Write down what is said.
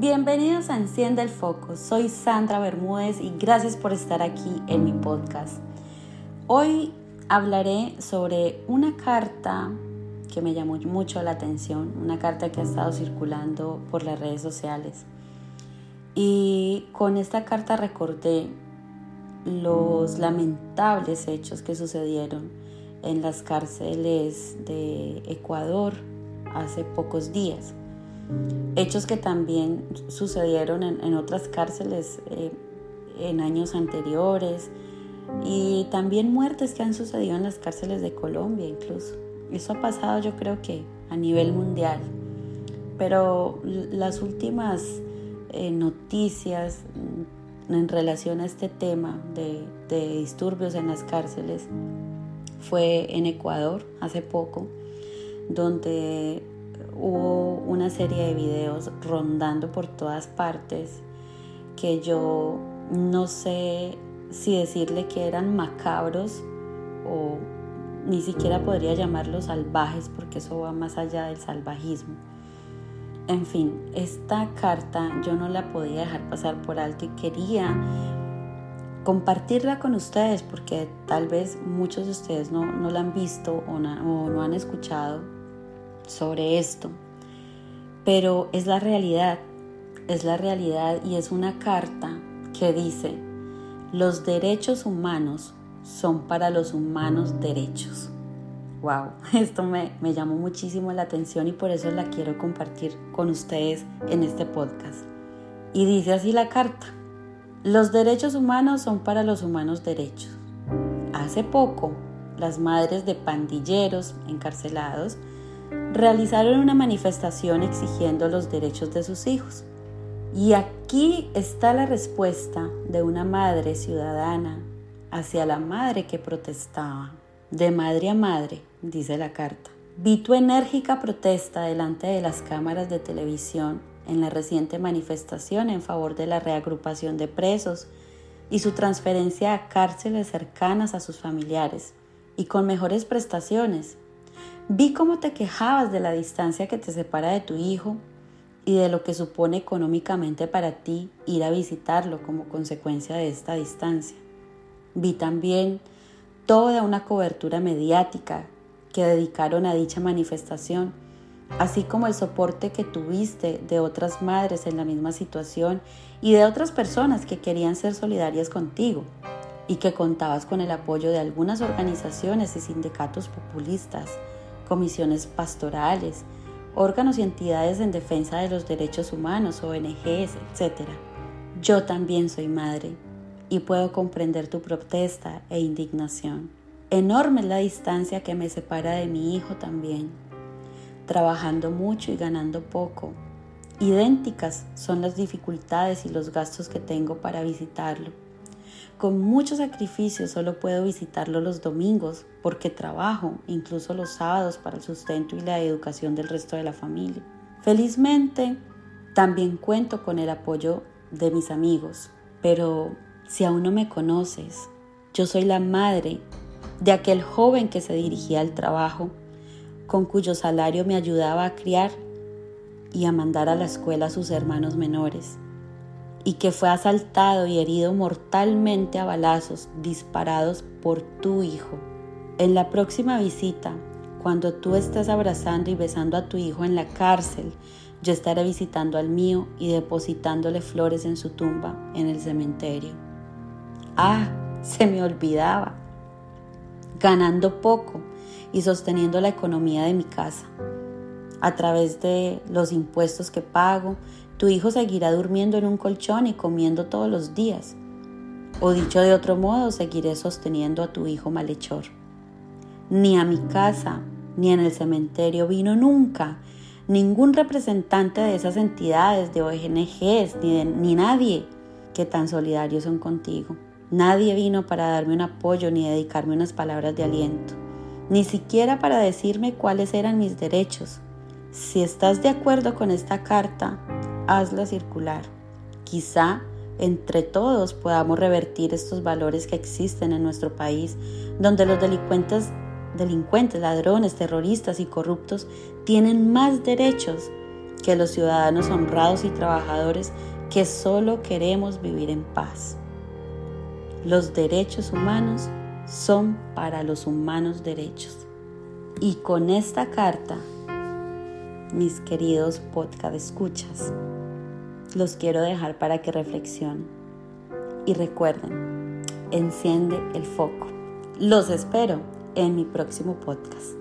Bienvenidos a Enciende el Foco. Soy Sandra Bermúdez y gracias por estar aquí en mi podcast. Hoy hablaré sobre una carta que me llamó mucho la atención, una carta que ha estado circulando por las redes sociales. Y con esta carta recordé los lamentables hechos que sucedieron en las cárceles de Ecuador hace pocos días. Hechos que también sucedieron en, otras cárceles eh, en años anteriores y también muertes que han sucedido en las cárceles de Colombia incluso. Eso ha pasado yo creo que a nivel mundial. Pero las últimas eh, noticias en relación a este tema de disturbios en las cárceles fue en Ecuador hace poco, donde hubo una serie de videos rondando por todas partes que yo no sé si decirle que eran macabros o ni siquiera podría llamarlos salvajes porque eso va más allá del salvajismo. En fin, esta carta yo no la podía dejar pasar por alto y quería compartirla con ustedes porque tal vez muchos de ustedes no, la han visto o no han escuchado sobre esto. Pero es la realidad, es la realidad y es una carta que dice, los derechos humanos son para los humanos derechos. Wow, esto me, me, llamó muchísimo la atención y por eso la quiero compartir con ustedes en este podcast. Y dice así la carta, los derechos humanos son para los humanos derechos. Hace poco, las madres de pandilleros encarcelados realizaron una manifestación exigiendo los derechos de sus hijos. Y aquí está la respuesta de una madre ciudadana hacia la madre que protestaba. De madre a madre, dice la carta. Vi tu enérgica protesta delante de las cámaras de televisión en la reciente manifestación en favor de la reagrupación de presos y su transferencia a cárceles cercanas a sus familiares y con mejores prestaciones Vi cómo te quejabas de la distancia que te separa de tu hijo y de lo que supone económicamente para ti ir a visitarlo como consecuencia de esta distancia. Vi también toda una cobertura mediática que dedicaron a dicha manifestación, así como el soporte que tuviste de otras madres en la misma situación y de otras personas que querían ser solidarias contigo y que contabas con el apoyo de algunas organizaciones y sindicatos populistas comisiones pastorales, órganos y entidades en defensa de los derechos humanos, ONGs, etc. Yo también soy madre y puedo comprender tu protesta e indignación. Enorme es la distancia que me separa de mi hijo también. Trabajando mucho y ganando poco. Idénticas son las dificultades y los gastos que tengo para visitarlo con mucho sacrificio solo puedo visitarlo los domingos porque trabajo, incluso los sábados, para el sustento y la educación del resto de la familia. Felizmente, también cuento con el apoyo de mis amigos, pero si aún no me conoces, yo soy la madre de aquel joven que se dirigía al trabajo, con cuyo salario me ayudaba a criar y a mandar a la escuela a sus hermanos menores y que fue asaltado y herido mortalmente a balazos disparados por tu hijo. En la próxima visita, cuando tú estés abrazando y besando a tu hijo en la cárcel, yo estaré visitando al mío y depositándole flores en su tumba en el cementerio. Ah, se me olvidaba. Ganando poco y sosteniendo la economía de mi casa. A través de los impuestos que pago, tu hijo seguirá durmiendo en un colchón y comiendo todos los días. O dicho de otro modo, seguiré sosteniendo a tu hijo malhechor. Ni a mi casa, ni en el cementerio vino nunca ningún representante de esas entidades, de ONGs, ni, ni nadie que tan solidarios son contigo. Nadie vino para darme un apoyo ni dedicarme unas palabras de aliento, ni siquiera para decirme cuáles eran mis derechos. Si estás de acuerdo con esta carta, hazla circular. Quizá entre todos podamos revertir estos valores que existen en nuestro país, donde los delincuentes, delincuentes, ladrones, terroristas y corruptos tienen más derechos que los ciudadanos honrados y trabajadores que solo queremos vivir en paz. Los derechos humanos son para los humanos derechos. Y con esta carta, mis queridos podcast escuchas, los quiero dejar para que reflexionen. Y recuerden, enciende el foco. Los espero en mi próximo podcast.